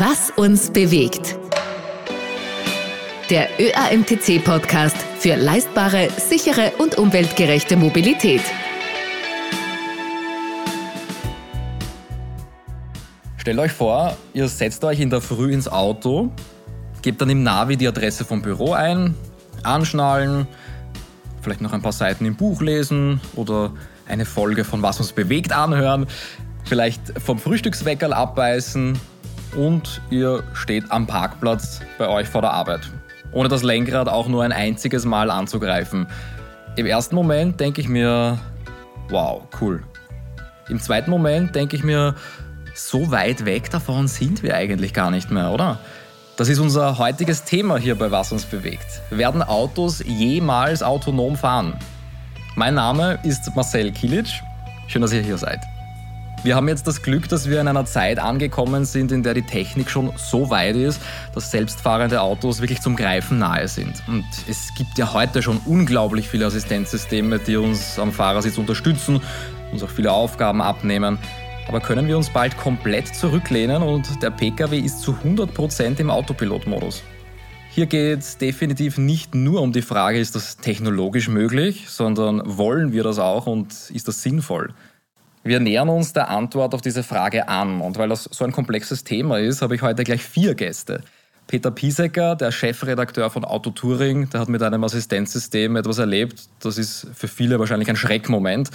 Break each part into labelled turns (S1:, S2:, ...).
S1: Was uns bewegt. Der ÖAMTC-Podcast für leistbare, sichere und umweltgerechte Mobilität.
S2: Stellt euch vor, ihr setzt euch in der Früh ins Auto, gebt dann im Navi die Adresse vom Büro ein, anschnallen, vielleicht noch ein paar Seiten im Buch lesen oder eine Folge von Was uns bewegt anhören, vielleicht vom Frühstücksweckerl abbeißen und ihr steht am Parkplatz bei euch vor der Arbeit, ohne das Lenkrad auch nur ein einziges Mal anzugreifen. Im ersten Moment denke ich mir, wow, cool. Im zweiten Moment denke ich mir, so weit weg davon sind wir eigentlich gar nicht mehr, oder? Das ist unser heutiges Thema hier bei Was uns bewegt. Werden Autos jemals autonom fahren? Mein Name ist Marcel Kilic. Schön, dass ihr hier seid. Wir haben jetzt das Glück, dass wir in einer Zeit angekommen sind, in der die Technik schon so weit ist, dass selbstfahrende Autos wirklich zum Greifen nahe sind. Und es gibt ja heute schon unglaublich viele Assistenzsysteme, die uns am Fahrersitz unterstützen, uns auch viele Aufgaben abnehmen. Aber können wir uns bald komplett zurücklehnen und der Pkw ist zu 100% im Autopilotmodus? Hier geht es definitiv nicht nur um die Frage, ist das technologisch möglich, sondern wollen wir das auch und ist das sinnvoll? Wir nähern uns der Antwort auf diese Frage an. Und weil das so ein komplexes Thema ist, habe ich heute gleich vier Gäste. Peter Piesecker, der Chefredakteur von Auto Touring, der hat mit einem Assistenzsystem etwas erlebt. Das ist für viele wahrscheinlich ein Schreckmoment.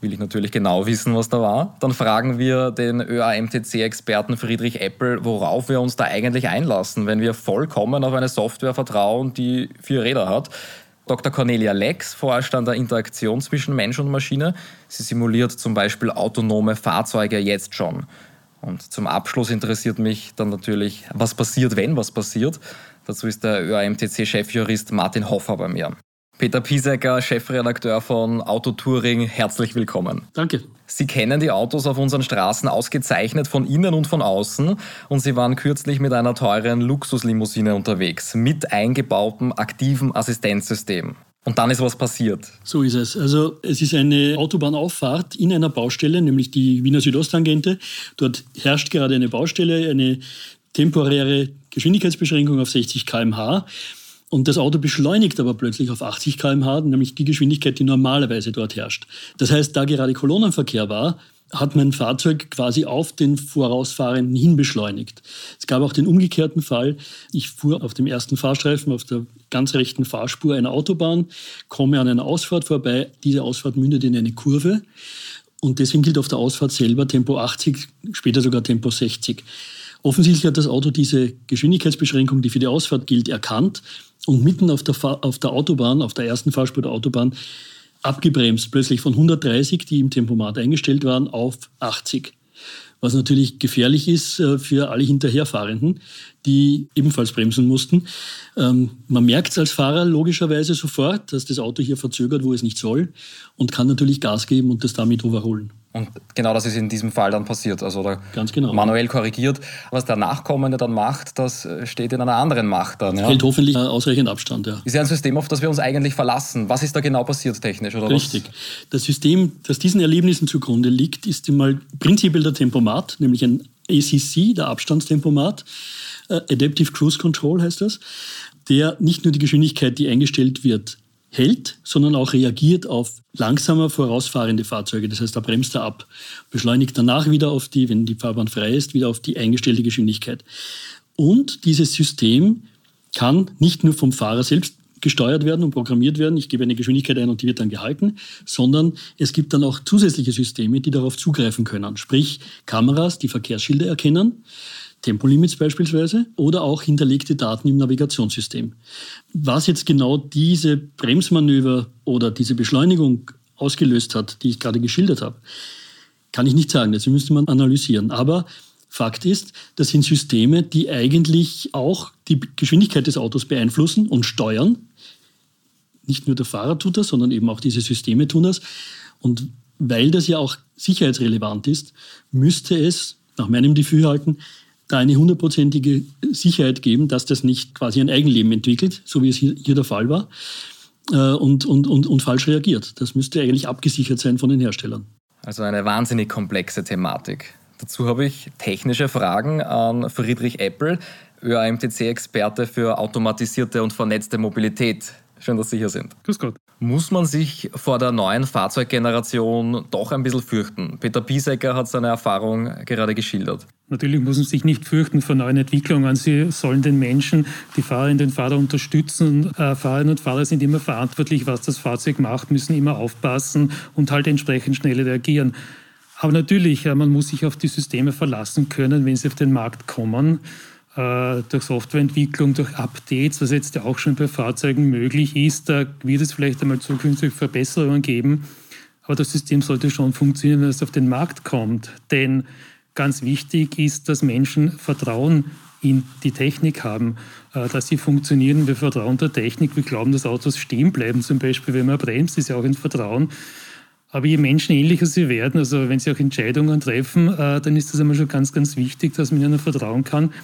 S2: Will ich natürlich genau wissen, was da war. Dann fragen wir den ÖAMTC-Experten Friedrich Eppel, worauf wir uns da eigentlich einlassen, wenn wir vollkommen auf eine Software vertrauen, die vier Räder hat. Dr. Cornelia Lex forscht an der Interaktion zwischen Mensch und Maschine. Sie simuliert zum Beispiel autonome Fahrzeuge jetzt schon. Und zum Abschluss interessiert mich dann natürlich, was passiert, wenn was passiert. Dazu ist der ÖAMTC-Chefjurist Martin Hoffer bei mir. Peter Piesecker, Chefredakteur von Auto Touring, herzlich willkommen.
S3: Danke.
S2: Sie kennen die Autos auf unseren Straßen ausgezeichnet von innen und von außen und Sie waren kürzlich mit einer teuren Luxuslimousine unterwegs mit eingebautem aktiven Assistenzsystem. Und dann ist was passiert.
S3: So ist es. Also es ist eine Autobahnauffahrt in einer Baustelle, nämlich die Wiener Südosttangente. Dort herrscht gerade eine Baustelle, eine temporäre Geschwindigkeitsbeschränkung auf 60 km/h. Und das Auto beschleunigt aber plötzlich auf 80 km/h, nämlich die Geschwindigkeit, die normalerweise dort herrscht. Das heißt, da gerade Kolonnenverkehr war, hat mein Fahrzeug quasi auf den Vorausfahrenden hin beschleunigt. Es gab auch den umgekehrten Fall. Ich fuhr auf dem ersten Fahrstreifen auf der ganz rechten Fahrspur einer Autobahn, komme an einer Ausfahrt vorbei. Diese Ausfahrt mündet in eine Kurve. Und deswegen gilt auf der Ausfahrt selber Tempo 80, später sogar Tempo 60. Offensichtlich hat das Auto diese Geschwindigkeitsbeschränkung, die für die Ausfahrt gilt, erkannt und mitten auf der, auf der Autobahn, auf der ersten Fahrspur der Autobahn, abgebremst, plötzlich von 130, die im Tempomat eingestellt waren, auf 80. Was natürlich gefährlich ist äh, für alle Hinterherfahrenden, die ebenfalls bremsen mussten. Ähm, man merkt es als Fahrer logischerweise sofort, dass das Auto hier verzögert, wo es nicht soll und kann natürlich Gas geben und das damit überholen.
S2: Und genau das ist in diesem Fall dann passiert. Also da
S3: Ganz genau.
S2: manuell korrigiert. Was der Nachkommende dann macht, das äh, steht in einer anderen Macht dann.
S3: Ja? Hält hoffentlich ausreichend Abstand, ja.
S2: Ist ja ein System, auf das wir uns eigentlich verlassen. Was ist da genau passiert technisch? Oder
S3: Richtig. Was? Das System, das diesen Erlebnissen zugrunde liegt, ist einmal prinzipiell der Tempomat, nämlich ein ACC, der Abstandstempomat. Uh, Adaptive Cruise Control heißt das, der nicht nur die Geschwindigkeit, die eingestellt wird, hält, sondern auch reagiert auf langsamer vorausfahrende Fahrzeuge. Das heißt, da bremst er ab, beschleunigt danach wieder auf die, wenn die Fahrbahn frei ist, wieder auf die eingestellte Geschwindigkeit. Und dieses System kann nicht nur vom Fahrer selbst gesteuert werden und programmiert werden. Ich gebe eine Geschwindigkeit ein und die wird dann gehalten, sondern es gibt dann auch zusätzliche Systeme, die darauf zugreifen können. Sprich Kameras, die Verkehrsschilder erkennen Tempolimits beispielsweise oder auch hinterlegte Daten im Navigationssystem. Was jetzt genau diese Bremsmanöver oder diese Beschleunigung ausgelöst hat, die ich gerade geschildert habe, kann ich nicht sagen. Das müsste man analysieren. Aber Fakt ist, das sind Systeme, die eigentlich auch die Geschwindigkeit des Autos beeinflussen und steuern. Nicht nur der Fahrer tut das, sondern eben auch diese Systeme tun das. Und weil das ja auch sicherheitsrelevant ist, müsste es nach meinem Dafürhalten da eine hundertprozentige Sicherheit geben, dass das nicht quasi ein Eigenleben entwickelt, so wie es hier, hier der Fall war, äh, und, und, und, und falsch reagiert. Das müsste eigentlich abgesichert sein von den Herstellern.
S2: Also eine wahnsinnig komplexe Thematik. Dazu habe ich technische Fragen an Friedrich Eppel, ÖAMTC-Experte für automatisierte und vernetzte Mobilität. Schön, dass Sie hier sind.
S4: Grüß Gott.
S2: Muss man sich vor der neuen Fahrzeuggeneration doch ein bisschen fürchten? Peter Piesecker hat seine Erfahrung gerade geschildert.
S4: Natürlich muss man sich nicht fürchten vor neuen Entwicklungen. Sie sollen den Menschen, die Fahrerinnen und Fahrer unterstützen. Äh, Fahrerinnen und Fahrer sind immer verantwortlich, was das Fahrzeug macht, müssen immer aufpassen und halt entsprechend schnell reagieren. Aber natürlich, man muss sich auf die Systeme verlassen können, wenn sie auf den Markt kommen. Äh, durch Softwareentwicklung, durch Updates, was jetzt ja auch schon bei Fahrzeugen möglich ist, da wird es vielleicht einmal zukünftig Verbesserungen geben. Aber das System sollte schon funktionieren, wenn es auf den Markt kommt. Denn ganz wichtig ist, dass Menschen Vertrauen in die Technik haben, äh, dass sie funktionieren. Wir vertrauen der Technik. Wir glauben, dass Autos stehen bleiben, zum Beispiel, wenn man bremst, ist ja auch ein Vertrauen. Aber je menschenähnlicher sie werden, also wenn sie auch Entscheidungen treffen, äh, dann ist das einmal schon ganz, ganz wichtig, dass man ihnen vertrauen kann.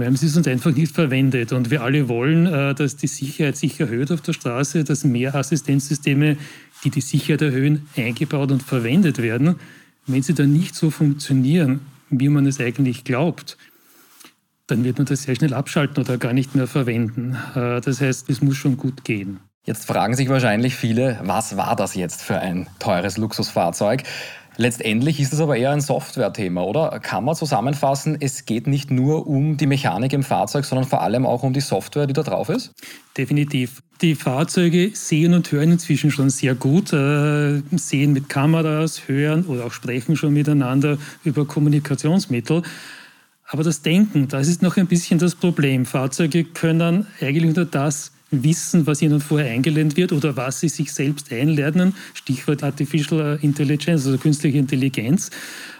S4: Wir haben sie sonst einfach nicht verwendet. Und wir alle wollen, äh, dass die Sicherheit sich erhöht auf der Straße, dass mehr Assistenzsysteme, die die Sicherheit erhöhen, eingebaut und verwendet werden. Wenn sie dann nicht so funktionieren, wie man es eigentlich glaubt, dann wird man das sehr schnell abschalten oder gar nicht mehr verwenden. Äh, das heißt, es muss schon gut gehen.
S2: Jetzt fragen sich wahrscheinlich viele, was war das jetzt für ein teures Luxusfahrzeug? Letztendlich ist es aber eher ein Software-Thema, oder? Kann man zusammenfassen, es geht nicht nur um die Mechanik im Fahrzeug, sondern vor allem auch um die Software, die da drauf ist?
S4: Definitiv. Die Fahrzeuge sehen und hören inzwischen schon sehr gut, äh, sehen mit Kameras, hören oder auch sprechen schon miteinander über Kommunikationsmittel. Aber das Denken, das ist noch ein bisschen das Problem. Fahrzeuge können eigentlich nur das wissen, was ihnen vorher eingelernt wird oder was sie sich selbst einlernen. Stichwort Artificial Intelligence, also künstliche Intelligenz.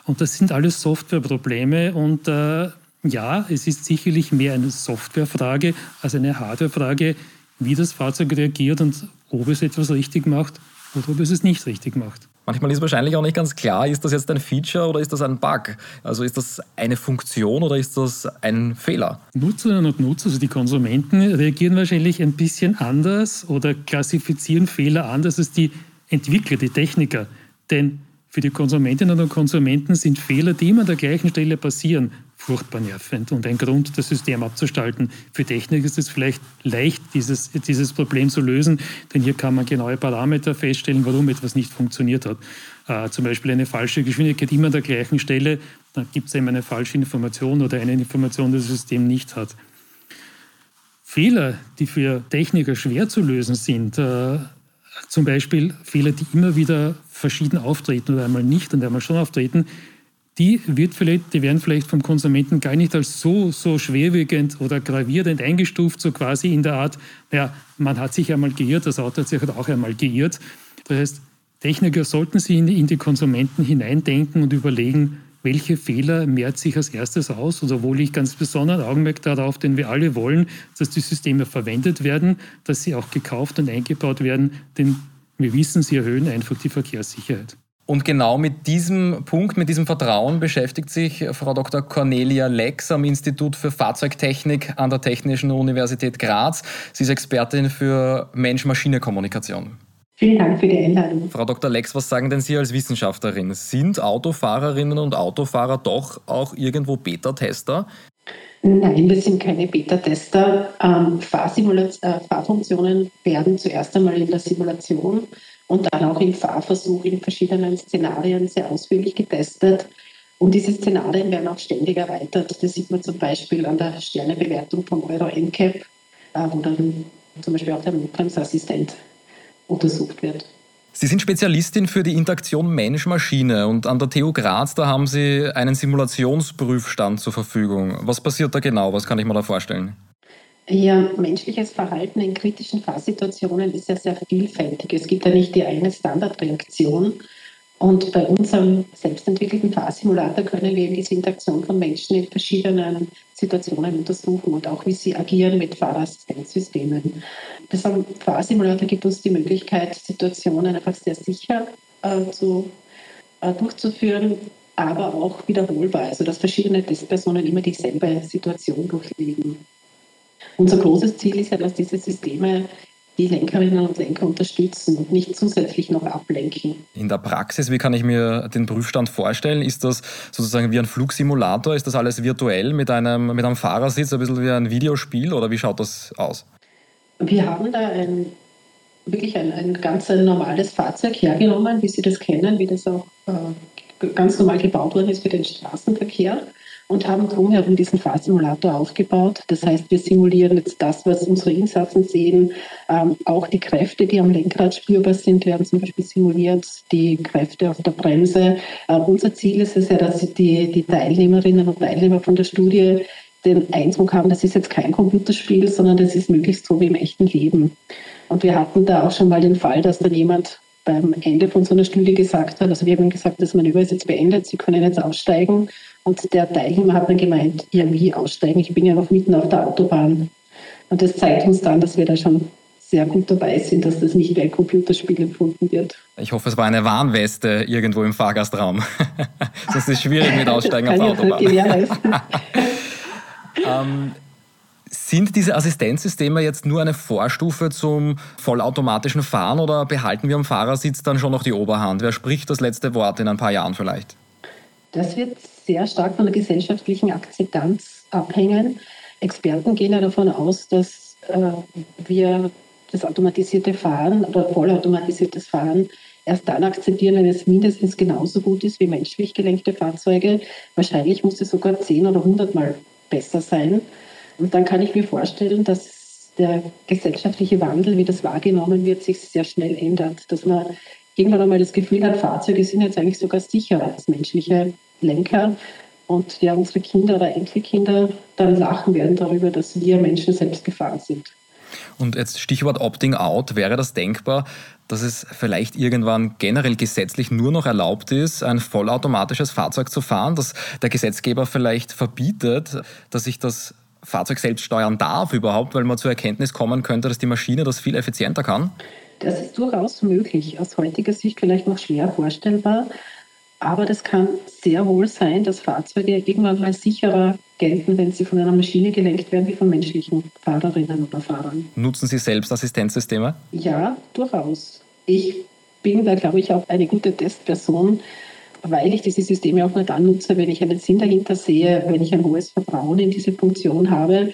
S4: Und das sind alles Softwareprobleme. Und äh, ja, es ist sicherlich mehr eine Softwarefrage als eine Hardwarefrage, wie das Fahrzeug reagiert und ob es etwas richtig macht oder ob es es nicht richtig macht.
S2: Manchmal ist wahrscheinlich auch nicht ganz klar, ist das jetzt ein Feature oder ist das ein Bug? Also ist das eine Funktion oder ist das ein Fehler?
S4: Nutzerinnen und Nutzer, also die Konsumenten, reagieren wahrscheinlich ein bisschen anders oder klassifizieren Fehler anders als die Entwickler, die Techniker. Denn für die Konsumentinnen und Konsumenten sind Fehler, die immer an der gleichen Stelle passieren, furchtbar nervend und ein Grund, das System abzuschalten. Für Technik ist es vielleicht leicht, dieses, dieses Problem zu lösen, denn hier kann man genaue Parameter feststellen, warum etwas nicht funktioniert hat. Äh, zum Beispiel eine falsche Geschwindigkeit immer an der gleichen Stelle, dann gibt es eben eine falsche Information oder eine Information, die das System nicht hat. Fehler, die für Techniker schwer zu lösen sind, äh, zum Beispiel Fehler, die immer wieder verschieden auftreten oder einmal nicht und einmal schon auftreten, die, wird vielleicht, die werden vielleicht vom Konsumenten gar nicht als so, so schwerwiegend oder gravierend eingestuft, so quasi in der Art, naja, man hat sich einmal geirrt, das Auto hat sich halt auch einmal geirrt. Das heißt, Techniker sollten sich in die, in die Konsumenten hineindenken und überlegen, welche Fehler mehrt sich als erstes aus oder wo liegt ganz besonders Augenmerk darauf, denn wir alle wollen, dass die Systeme verwendet werden, dass sie auch gekauft und eingebaut werden, denn wir wissen, sie erhöhen einfach die Verkehrssicherheit.
S2: Und genau mit diesem Punkt, mit diesem Vertrauen beschäftigt sich Frau Dr. Cornelia Lex am Institut für Fahrzeugtechnik an der Technischen Universität Graz. Sie ist Expertin für Mensch-Maschine-Kommunikation.
S5: Vielen Dank für die Einladung.
S2: Frau Dr. Lex, was sagen denn Sie als Wissenschaftlerin? Sind Autofahrerinnen und Autofahrer doch auch irgendwo Beta-Tester?
S5: Nein, wir sind keine Beta-Tester. Ähm, äh, Fahrfunktionen werden zuerst einmal in der Simulation und dann auch im Fahrversuch in verschiedenen Szenarien sehr ausführlich getestet. Und diese Szenarien werden auch ständig erweitert. Das sieht man zum Beispiel an der Sternebewertung vom Euro NCAP, äh, wo dann zum Beispiel auch der Notbremsassistent untersucht wird.
S2: Sie sind Spezialistin für die Interaktion Mensch-Maschine und an der TU Graz, da haben Sie einen Simulationsprüfstand zur Verfügung. Was passiert da genau? Was kann ich mir da vorstellen?
S5: Ja, menschliches Verhalten in kritischen Fahrsituationen ist ja sehr vielfältig. Es gibt ja nicht die eine Standardreaktion. Und bei unserem selbstentwickelten Fahrsimulator können wir diese Interaktion von Menschen in verschiedenen Situationen untersuchen und auch wie sie agieren mit Fahrassistenzsystemen. Deshalb Fahrsimulator gibt uns die Möglichkeit, Situationen einfach sehr sicher äh, zu, äh, durchzuführen, aber auch wiederholbar, also dass verschiedene Testpersonen immer dieselbe Situation durchleben. Unser großes Ziel ist ja, dass diese Systeme die Lenkerinnen und Lenker unterstützen und nicht zusätzlich noch ablenken.
S2: In der Praxis, wie kann ich mir den Prüfstand vorstellen? Ist das sozusagen wie ein Flugsimulator? Ist das alles virtuell mit einem, mit einem Fahrersitz, ein bisschen wie ein Videospiel oder wie schaut das aus?
S5: Wir haben da ein, wirklich ein, ein ganz ein normales Fahrzeug hergenommen, wie Sie das kennen, wie das auch äh, ganz normal gebaut worden ist für den Straßenverkehr und haben drumherum diesen Fahrsimulator aufgebaut. Das heißt, wir simulieren jetzt das, was unsere Insassen sehen, ähm, auch die Kräfte, die am Lenkrad spürbar sind, werden zum Beispiel simuliert, die Kräfte auf der Bremse. Äh, unser Ziel ist es ja, dass die, die Teilnehmerinnen und Teilnehmer von der Studie den Eindruck haben, das ist jetzt kein Computerspiel, sondern das ist möglichst so wie im echten Leben. Und wir hatten da auch schon mal den Fall, dass dann jemand beim Ende von so einer Studie gesagt hat, also wir haben gesagt, das Manöver ist jetzt beendet, Sie können jetzt aussteigen. Und der Teilnehmer hat dann gemeint, ja, wie aussteigen? Ich bin ja noch mitten auf der Autobahn. Und das zeigt uns dann, dass wir da schon sehr gut dabei sind, dass das nicht wie ein Computerspiel empfunden wird.
S2: Ich hoffe, es war eine Warnweste irgendwo im Fahrgastraum. das ist schwierig mit Aussteigen auf der Autobahn. ähm, sind diese Assistenzsysteme jetzt nur eine Vorstufe zum vollautomatischen Fahren oder behalten wir am Fahrersitz dann schon noch die Oberhand? Wer spricht das letzte Wort in ein paar Jahren vielleicht?
S5: Das wird sehr stark von der gesellschaftlichen Akzeptanz abhängen. Experten gehen ja davon aus, dass äh, wir das automatisierte Fahren oder vollautomatisiertes Fahren erst dann akzeptieren, wenn es mindestens genauso gut ist wie menschlich gelenkte Fahrzeuge. Wahrscheinlich muss es sogar zehn oder hundertmal besser sein. Und dann kann ich mir vorstellen, dass der gesellschaftliche Wandel, wie das wahrgenommen wird, sich sehr schnell ändert. Dass man irgendwann einmal das Gefühl hat, Fahrzeuge sind jetzt eigentlich sogar sicherer als menschliche Lenker. Und ja, unsere Kinder oder Enkelkinder dann lachen werden darüber, dass wir Menschen selbst gefahren sind.
S2: Und jetzt Stichwort Opting Out, wäre das denkbar, dass es vielleicht irgendwann generell gesetzlich nur noch erlaubt ist, ein vollautomatisches Fahrzeug zu fahren, dass der Gesetzgeber vielleicht verbietet, dass ich das Fahrzeug selbst steuern darf überhaupt, weil man zur Erkenntnis kommen könnte, dass die Maschine das viel effizienter kann?
S5: Das ist durchaus möglich. Aus heutiger Sicht vielleicht noch schwer vorstellbar. Aber das kann sehr wohl sein, dass Fahrzeuge irgendwann mal sicherer gelten, wenn sie von einer Maschine gelenkt werden, wie von menschlichen Fahrerinnen oder Fahrern.
S2: Nutzen Sie selbst Assistenzsysteme?
S5: Ja, durchaus. Ich bin da, glaube ich, auch eine gute Testperson, weil ich diese Systeme auch nur dann nutze, wenn ich einen Sinn dahinter sehe, wenn ich ein hohes Vertrauen in diese Funktion habe.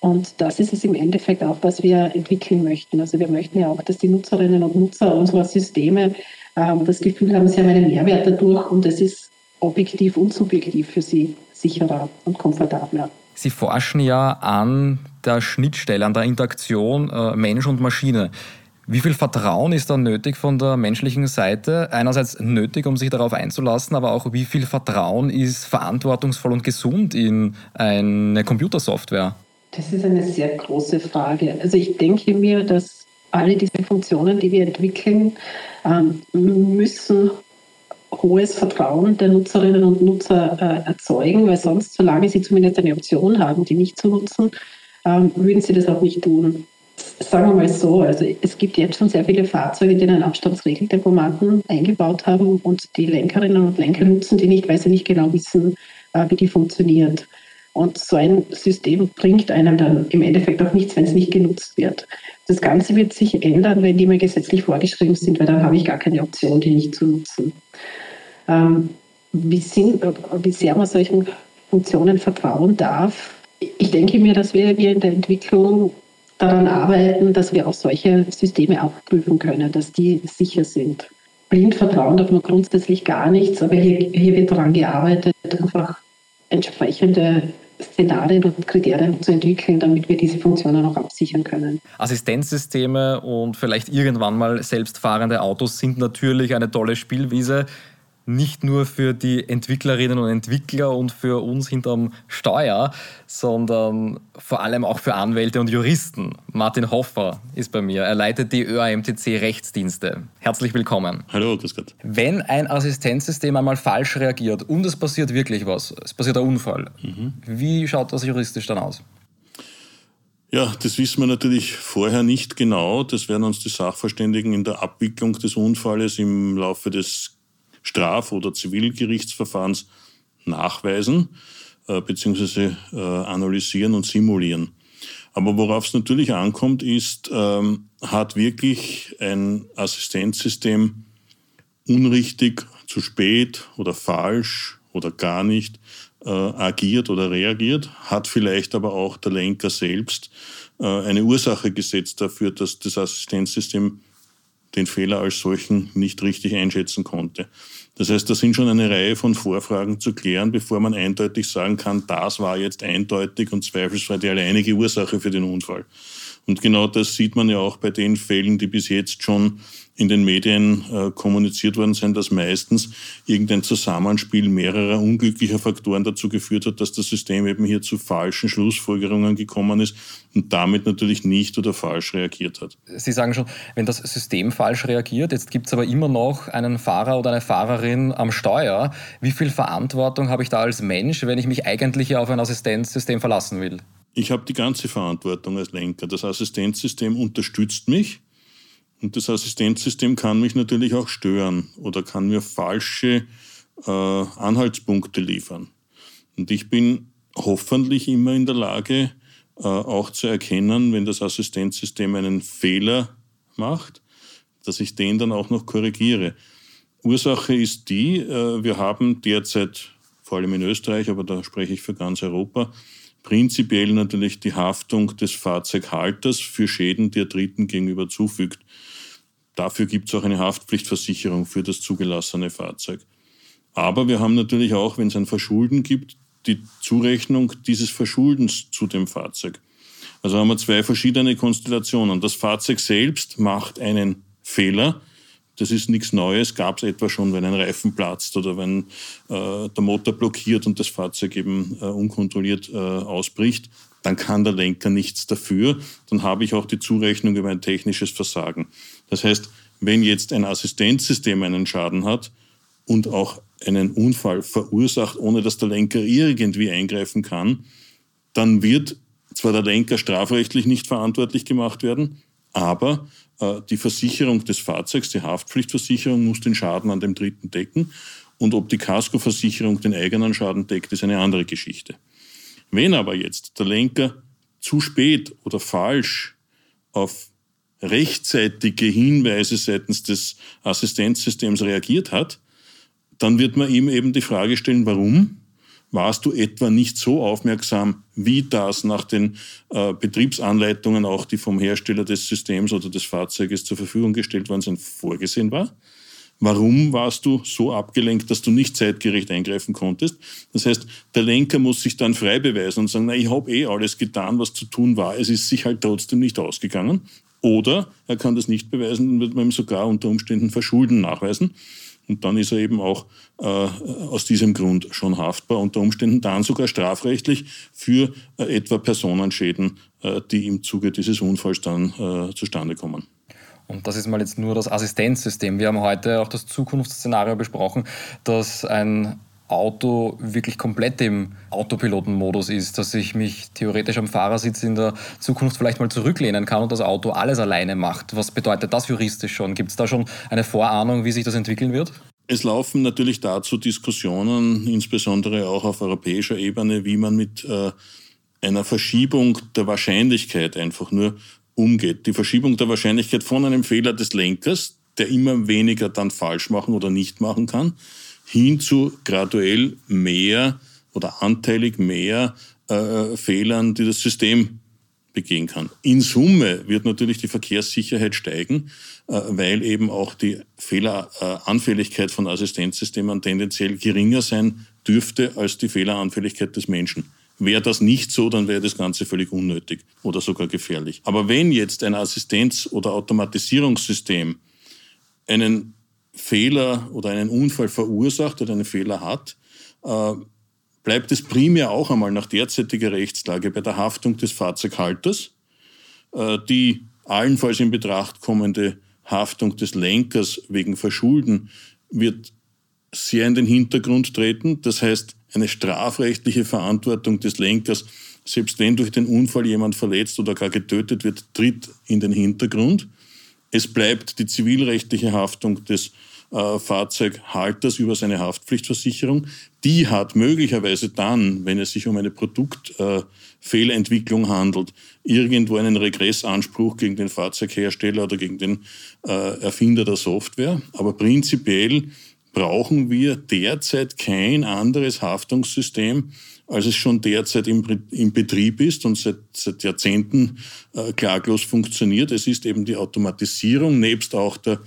S5: Und das ist es im Endeffekt auch, was wir entwickeln möchten. Also wir möchten ja auch, dass die Nutzerinnen und Nutzer unserer Systeme ähm, das Gefühl haben, sie haben einen Mehrwert dadurch und es ist objektiv und subjektiv für sie sicherer und komfortabler.
S2: Sie forschen ja an der Schnittstelle, an der Interaktion äh, Mensch und Maschine. Wie viel Vertrauen ist da nötig von der menschlichen Seite? Einerseits nötig, um sich darauf einzulassen, aber auch wie viel Vertrauen ist verantwortungsvoll und gesund in eine Computersoftware?
S5: Das ist eine sehr große Frage. Also ich denke mir, dass alle diese Funktionen, die wir entwickeln, ähm, müssen hohes Vertrauen der Nutzerinnen und Nutzer äh, erzeugen, weil sonst, solange sie zumindest eine Option haben, die nicht zu nutzen, ähm, würden sie das auch nicht tun. Sagen wir mal so, also es gibt jetzt schon sehr viele Fahrzeuge, die einen Abstandsregeltempomaten eingebaut haben und die Lenkerinnen und Lenker nutzen die nicht, weil sie nicht genau wissen, äh, wie die funktioniert. Und so ein System bringt einem dann im Endeffekt auch nichts, wenn es nicht genutzt wird. Das Ganze wird sich ändern, wenn die mal gesetzlich vorgeschrieben sind, weil dann habe ich gar keine Option, die nicht zu nutzen. Ähm, wie, sind, wie sehr man solchen Funktionen vertrauen darf, ich denke mir, dass wir, wir in der Entwicklung daran arbeiten, dass wir auch solche Systeme auch prüfen können, dass die sicher sind. Blind vertrauen darf man grundsätzlich gar nichts, aber hier, hier wird daran gearbeitet, einfach entsprechende Szenarien und Kriterien zu entwickeln, damit wir diese Funktionen auch absichern können.
S2: Assistenzsysteme und vielleicht irgendwann mal selbstfahrende Autos sind natürlich eine tolle Spielwiese nicht nur für die Entwicklerinnen und Entwickler und für uns hinterm Steuer, sondern vor allem auch für Anwälte und Juristen. Martin Hoffer ist bei mir. Er leitet die ÖAMTC Rechtsdienste. Herzlich willkommen.
S6: Hallo, grüß Gott.
S2: Wenn ein Assistenzsystem einmal falsch reagiert und es passiert wirklich was, es passiert ein Unfall, mhm. wie schaut das juristisch dann aus?
S6: Ja, das wissen wir natürlich vorher nicht genau. Das werden uns die Sachverständigen in der Abwicklung des Unfalles im Laufe des Straf- oder Zivilgerichtsverfahrens nachweisen äh, bzw. Äh, analysieren und simulieren. Aber worauf es natürlich ankommt, ist, ähm, hat wirklich ein Assistenzsystem unrichtig, zu spät oder falsch oder gar nicht äh, agiert oder reagiert, hat vielleicht aber auch der Lenker selbst äh, eine Ursache gesetzt dafür, dass das Assistenzsystem den Fehler als solchen nicht richtig einschätzen konnte. Das heißt, da sind schon eine Reihe von Vorfragen zu klären, bevor man eindeutig sagen kann, das war jetzt eindeutig und zweifelsfrei die alleinige Ursache für den Unfall. Und genau das sieht man ja auch bei den Fällen, die bis jetzt schon in den Medien äh, kommuniziert worden sind, dass meistens irgendein Zusammenspiel mehrerer unglücklicher Faktoren dazu geführt hat, dass das System eben hier zu falschen Schlussfolgerungen gekommen ist und damit natürlich nicht oder falsch reagiert hat.
S2: Sie sagen schon, wenn das System falsch reagiert, jetzt gibt es aber immer noch einen Fahrer oder eine Fahrerin am Steuer. Wie viel Verantwortung habe ich da als Mensch, wenn ich mich eigentlich auf ein Assistenzsystem verlassen will?
S6: Ich habe die ganze Verantwortung als Lenker. Das Assistenzsystem unterstützt mich und das Assistenzsystem kann mich natürlich auch stören oder kann mir falsche äh, Anhaltspunkte liefern. Und ich bin hoffentlich immer in der Lage, äh, auch zu erkennen, wenn das Assistenzsystem einen Fehler macht, dass ich den dann auch noch korrigiere. Ursache ist die, äh, wir haben derzeit, vor allem in Österreich, aber da spreche ich für ganz Europa, prinzipiell natürlich die Haftung des Fahrzeughalters für Schäden, die er Dritten gegenüber zufügt. Dafür gibt es auch eine Haftpflichtversicherung für das zugelassene Fahrzeug. Aber wir haben natürlich auch, wenn es ein Verschulden gibt, die Zurechnung dieses Verschuldens zu dem Fahrzeug. Also haben wir zwei verschiedene Konstellationen. Das Fahrzeug selbst macht einen Fehler. Das ist nichts Neues, gab es etwa schon, wenn ein Reifen platzt oder wenn äh, der Motor blockiert und das Fahrzeug eben äh, unkontrolliert äh, ausbricht. Dann kann der Lenker nichts dafür. Dann habe ich auch die Zurechnung über ein technisches Versagen. Das heißt, wenn jetzt ein Assistenzsystem einen Schaden hat und auch einen Unfall verursacht, ohne dass der Lenker irgendwie eingreifen kann, dann wird zwar der Lenker strafrechtlich nicht verantwortlich gemacht werden, aber äh, die Versicherung des Fahrzeugs, die Haftpflichtversicherung, muss den Schaden an dem Dritten decken. Und ob die Kaskoversicherung den eigenen Schaden deckt, ist eine andere Geschichte. Wenn aber jetzt der Lenker zu spät oder falsch auf rechtzeitige Hinweise seitens des Assistenzsystems reagiert hat, dann wird man ihm eben die Frage stellen, warum? Warst du etwa nicht so aufmerksam, wie das nach den äh, Betriebsanleitungen, auch die vom Hersteller des Systems oder des Fahrzeuges zur Verfügung gestellt worden sind, vorgesehen war? Warum warst du so abgelenkt, dass du nicht zeitgerecht eingreifen konntest? Das heißt, der Lenker muss sich dann frei beweisen und sagen, na, ich habe eh alles getan, was zu tun war. Es ist sich halt trotzdem nicht ausgegangen. Oder er kann das nicht beweisen, dann wird man ihm sogar unter Umständen Verschulden nachweisen. Und dann ist er eben auch äh, aus diesem Grund schon haftbar, unter Umständen dann sogar strafrechtlich für äh, etwa Personenschäden, äh, die im Zuge dieses Unfalls dann äh, zustande kommen.
S2: Und das ist mal jetzt nur das Assistenzsystem. Wir haben heute auch das Zukunftsszenario besprochen, dass ein Auto wirklich komplett im Autopilotenmodus ist, dass ich mich theoretisch am Fahrersitz in der Zukunft vielleicht mal zurücklehnen kann und das Auto alles alleine macht. Was bedeutet das juristisch schon? Gibt es da schon eine Vorahnung, wie sich das entwickeln wird?
S6: Es laufen natürlich dazu Diskussionen, insbesondere auch auf europäischer Ebene, wie man mit äh, einer Verschiebung der Wahrscheinlichkeit einfach nur umgeht. Die Verschiebung der Wahrscheinlichkeit von einem Fehler des Lenkers, der immer weniger dann falsch machen oder nicht machen kann, hin zu graduell mehr oder anteilig mehr äh, Fehlern, die das System begehen kann. In Summe wird natürlich die Verkehrssicherheit steigen, äh, weil eben auch die Fehleranfälligkeit von Assistenzsystemen tendenziell geringer sein dürfte als die Fehleranfälligkeit des Menschen. Wäre das nicht so, dann wäre das Ganze völlig unnötig oder sogar gefährlich. Aber wenn jetzt ein Assistenz- oder Automatisierungssystem einen Fehler oder einen Unfall verursacht oder einen Fehler hat, äh, bleibt es primär auch einmal nach derzeitiger Rechtslage bei der Haftung des Fahrzeughalters. Äh, die allenfalls in Betracht kommende Haftung des Lenkers wegen Verschulden wird sehr in den Hintergrund treten. Das heißt, eine strafrechtliche Verantwortung des Lenkers, selbst wenn durch den Unfall jemand verletzt oder gar getötet wird, tritt in den Hintergrund. Es bleibt die zivilrechtliche Haftung des äh, Fahrzeughalters über seine Haftpflichtversicherung. Die hat möglicherweise dann, wenn es sich um eine Produktfehlentwicklung äh, handelt, irgendwo einen Regressanspruch gegen den Fahrzeughersteller oder gegen den äh, Erfinder der Software. Aber prinzipiell brauchen wir derzeit kein anderes Haftungssystem, als es schon derzeit im, im Betrieb ist und seit, seit Jahrzehnten äh, klaglos funktioniert. Es ist eben die Automatisierung nebst auch der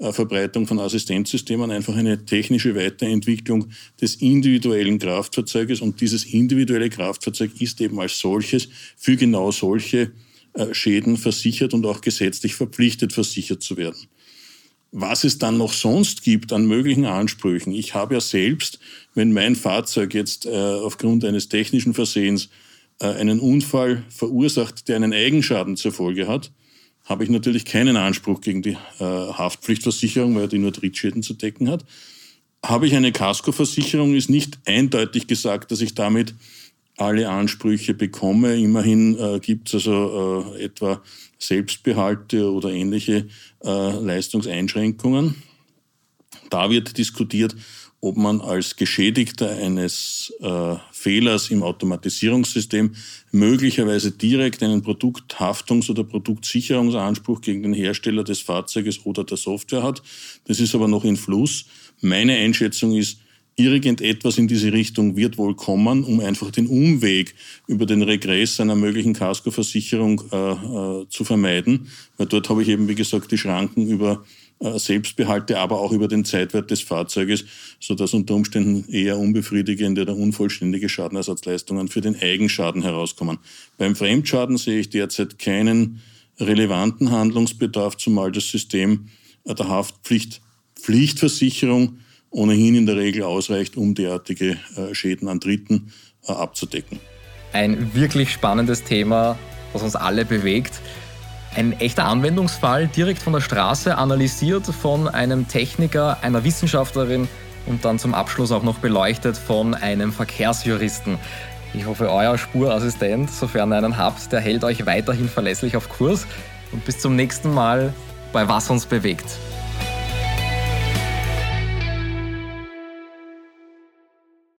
S6: Verbreitung von Assistenzsystemen einfach eine technische Weiterentwicklung des individuellen Kraftfahrzeuges und dieses individuelle Kraftfahrzeug ist eben als solches für genau solche äh, Schäden versichert und auch gesetzlich verpflichtet versichert zu werden was es dann noch sonst gibt an möglichen Ansprüchen. Ich habe ja selbst, wenn mein Fahrzeug jetzt äh, aufgrund eines technischen Versehens äh, einen Unfall verursacht, der einen Eigenschaden zur Folge hat, habe ich natürlich keinen Anspruch gegen die äh, Haftpflichtversicherung, weil die nur Drittschäden zu decken hat. Habe ich eine Kaskoversicherung, ist nicht eindeutig gesagt, dass ich damit alle Ansprüche bekomme. Immerhin äh, gibt es also äh, etwa Selbstbehalte oder ähnliche äh, Leistungseinschränkungen. Da wird diskutiert, ob man als Geschädigter eines äh, Fehlers im Automatisierungssystem möglicherweise direkt einen Produkthaftungs- oder Produktsicherungsanspruch gegen den Hersteller des Fahrzeuges oder der Software hat. Das ist aber noch in Fluss. Meine Einschätzung ist, irgendetwas in diese Richtung wird wohl kommen, um einfach den Umweg über den Regress einer möglichen Kaskoversicherung äh, äh, zu vermeiden. Weil dort habe ich eben, wie gesagt, die Schranken über Selbstbehalte, aber auch über den Zeitwert des Fahrzeuges, sodass unter Umständen eher unbefriedigende oder unvollständige Schadenersatzleistungen für den Eigenschaden herauskommen. Beim Fremdschaden sehe ich derzeit keinen relevanten Handlungsbedarf, zumal das System der Haftpflicht Pflichtversicherung ohnehin in der Regel ausreicht, um derartige äh, Schäden an Dritten äh, abzudecken.
S2: Ein wirklich spannendes Thema, was uns alle bewegt. Ein echter Anwendungsfall, direkt von der Straße analysiert von einem Techniker, einer Wissenschaftlerin und dann zum Abschluss auch noch beleuchtet von einem Verkehrsjuristen. Ich hoffe, euer Spurassistent, sofern ihr einen habt, der hält euch weiterhin verlässlich auf Kurs. Und bis zum nächsten Mal bei Was uns bewegt.